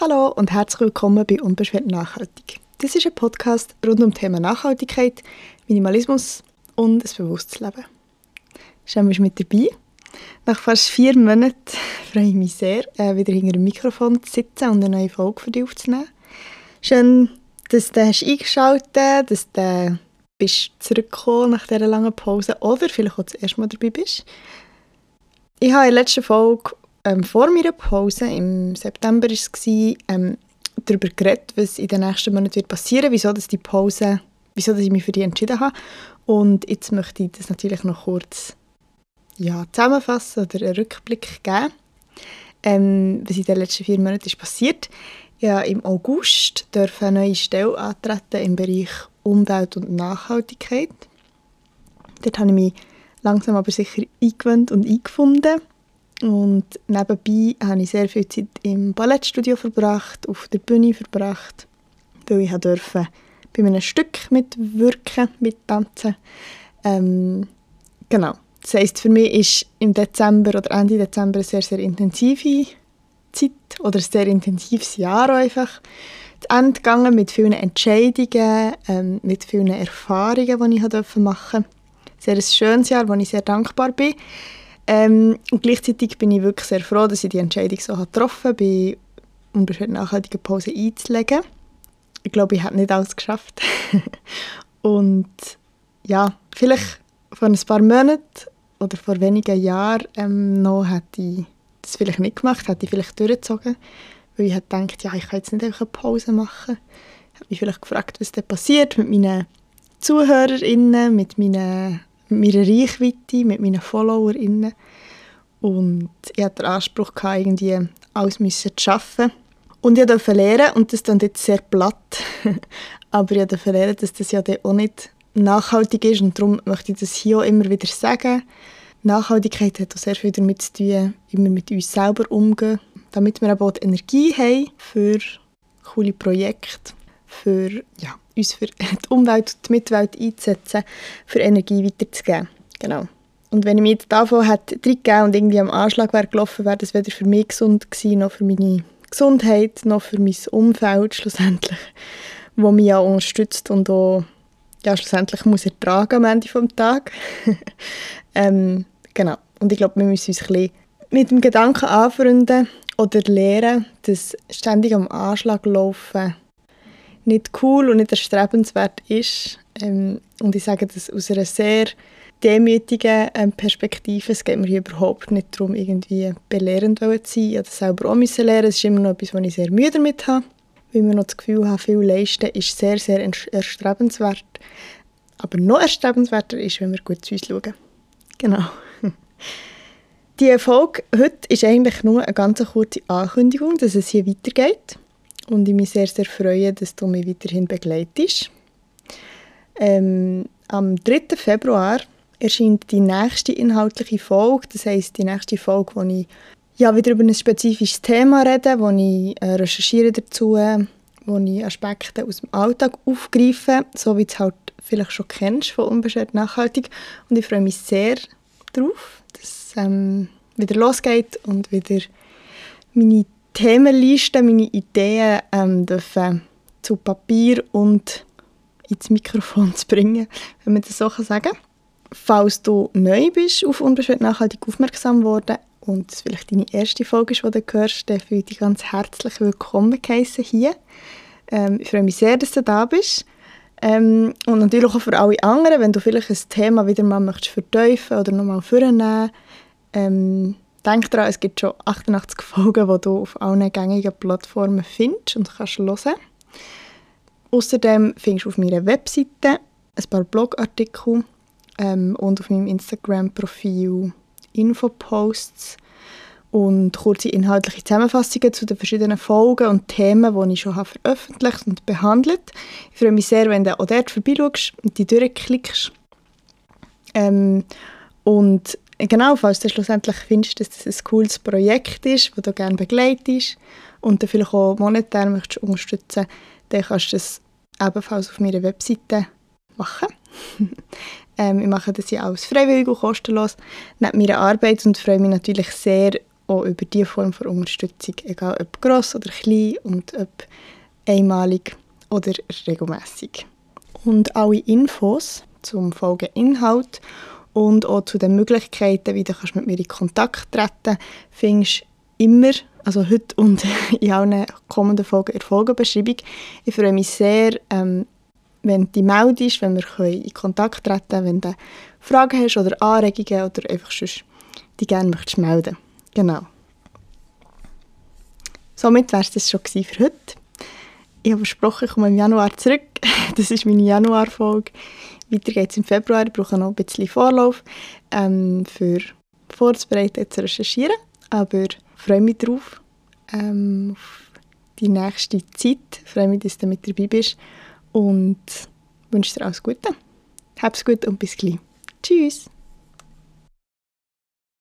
Hallo und herzlich willkommen bei Unbeschwert Nachhaltig. Das ist ein Podcast rund um Thema Nachhaltigkeit, Minimalismus und ein bewusstes Leben. Schön, bist du mit dabei. Nach fast vier Monaten freue ich mich sehr, äh, wieder hinter dem Mikrofon zu sitzen und eine neue Folge für dich aufzunehmen. Schön, dass du eingeschaltet hast, dass du bist zurückgekommen nach dieser langen Pause oder vielleicht auch das erste Mal dabei bist. Ich habe in der letzten Folge ähm, vor meiner Pause, im September war es, ähm, darüber geredet, was in den nächsten Monaten wird passieren wieso dass die Pause, wieso dass ich mich für die entschieden habe. Und jetzt möchte ich das natürlich noch kurz ja, zusammenfassen oder einen Rückblick geben, ähm, was in den letzten vier Monaten ist passiert. Ja, im August dürfen eine neue Stelle antreten im Bereich Umwelt und Nachhaltigkeit. Dort habe ich mich langsam aber sicher eingewöhnt und eingefunden. Und nebenbei habe ich sehr viel Zeit im Ballettstudio verbracht, auf der Bühne verbracht, weil ich durfte bei einem Stück mitwirken, mittanzen. Ähm, genau. Das heisst, für mich ist im Dezember oder Ende Dezember eine sehr, sehr intensive Zeit oder ein sehr intensives Jahr einfach zu Ende gegangen mit vielen Entscheidungen, ähm, mit vielen Erfahrungen, die ich machen durfte. Sehr ein schönes Jahr, wo ich sehr dankbar bin. Ähm, und gleichzeitig bin ich wirklich sehr froh, dass ich die Entscheidung so getroffen habe, bei unbeschwert nachhaltige Pause einzulegen. Ich glaube, ich habe nicht alles geschafft. und ja, vielleicht vor ein paar Monaten oder vor wenigen Jahren ähm, noch hätte ich das vielleicht nicht gemacht, hätte ich vielleicht durchgezogen, weil ich gedacht, ja, ich kann jetzt nicht einfach eine Pause machen. Ich habe mich vielleicht gefragt, was da passiert mit meinen ZuhörerInnen, mit meinen meiner Reichweite, mit meinen FollowerInnen. Und ich hatte den Anspruch, irgendwie alles zu schaffen. Und ich durfte lernen, und das dann jetzt sehr platt, aber ich durfte lernen, dass das ja auch nicht nachhaltig ist und darum möchte ich das hier auch immer wieder sagen. Nachhaltigkeit hat auch sehr viel damit zu tun, immer mit uns selber umgehen, damit wir aber auch die Energie haben für coole Projekte, für ja, uns für die Umwelt und die Mitwelt einzusetzen, für Energie weiterzugeben. Genau. Und wenn ich mich jetzt davon hätte reingegeben und irgendwie am Anschlag wäre gelaufen, wäre das weder für mich gesund gewesen, noch für meine Gesundheit, noch für mein Umfeld schlussendlich, wo mich ja unterstützt und auch ja, schlussendlich muss ertragen am Ende des Tages. ähm, genau. Und ich glaube, wir müssen uns ein mit dem Gedanken anfreunden oder lernen, dass ständig am Anschlag laufen nicht cool und nicht erstrebenswert ist. Ähm, und ich sage das aus einer sehr demütigen ähm, Perspektive. Es geht mir hier überhaupt nicht darum, irgendwie belehrend zu sein oder selber auch müssen lernen. Es ist immer noch etwas, wo ich sehr müde damit habe. Weil ich noch das Gefühl habe, viel leisten ist sehr, sehr erstrebenswert. Aber noch erstrebenswerter ist, wenn wir gut zu uns schauen. Genau. Die Folge heute ist eigentlich nur eine ganz kurze Ankündigung, dass es hier weitergeht und ich mich sehr, sehr freue, dass du mich weiterhin begleitest. Ähm, am 3. Februar erscheint die nächste inhaltliche Folge, das heisst die nächste Folge, wo ich ja, wieder über ein spezifisches Thema rede, wo ich äh, recherchiere dazu, wo ich Aspekte aus dem Alltag aufgreife, so wie du es halt vielleicht schon kennst von Unbeschwert Nachhaltig. Und ich freue mich sehr darauf, dass es ähm, wieder losgeht und wieder meine Themenliste, meine Ideen ähm, dürfen zu Papier und ins Mikrofon zu bringen, wenn man das so sagen. Falls du neu bist auf Unbeschwert nachhaltig aufmerksam worden und es vielleicht deine erste Folge ist, die du hörst, dann fühle ich dich ganz herzlich willkommen hier. Ähm, ich freue mich sehr, dass du da bist. Ähm, und natürlich auch für alle anderen, wenn du vielleicht ein Thema wieder mal möchtest vertiefen oder nochmal vornehmen ähm, Denk daran, es gibt schon 88 Folgen, die du auf allen gängigen Plattformen findest und kannst hören. Außerdem findest du auf meiner Webseite ein paar Blogartikel ähm, und auf meinem Instagram-Profil Infoposts und kurze inhaltliche Zusammenfassungen zu den verschiedenen Folgen und Themen, die ich schon habe veröffentlicht und behandelt. Ich freue mich sehr, wenn du auch dort vorbeischaust und die durchklickst. Ähm, und genau, falls du schlussendlich findest, dass das ein cooles Projekt ist, das du gerne begleitest und du vielleicht auch monetär möchtest unterstützen dann kannst du das ebenfalls auf meiner Webseite machen. ähm, ich mache das ja alles freiwillig und kostenlos neben meiner Arbeit und freue mich natürlich sehr auch über diese Form von Unterstützung, egal ob gross oder klein und ob einmalig oder regelmäßig. Und alle Infos zum Folgeninhalt und auch zu den Möglichkeiten, wie du mit mir in Kontakt treten kannst, findest immer, also heute und in allen kommenden Folgen in der Folgenbeschreibung. Ich freue mich sehr, ähm, wenn du dich meldest, wenn wir in Kontakt treten können, wenn du Fragen hast oder Anregungen oder einfach sonst dich gerne möchtest melden. Genau. Somit wäre es das schon für heute. Ich habe versprochen, ich komme im Januar zurück. Das ist meine Januarfolge. Weiter geht es im Februar. Ich brauche noch ein bisschen Vorlauf, ähm, für vorzubereiten, zu recherchieren. Aber ich freue mich darauf, ähm, auf die nächste Zeit. Ich freue mich, dass du mit dabei bist und wünsche dir alles Gute. Hab's gut und bis gleich. Tschüss.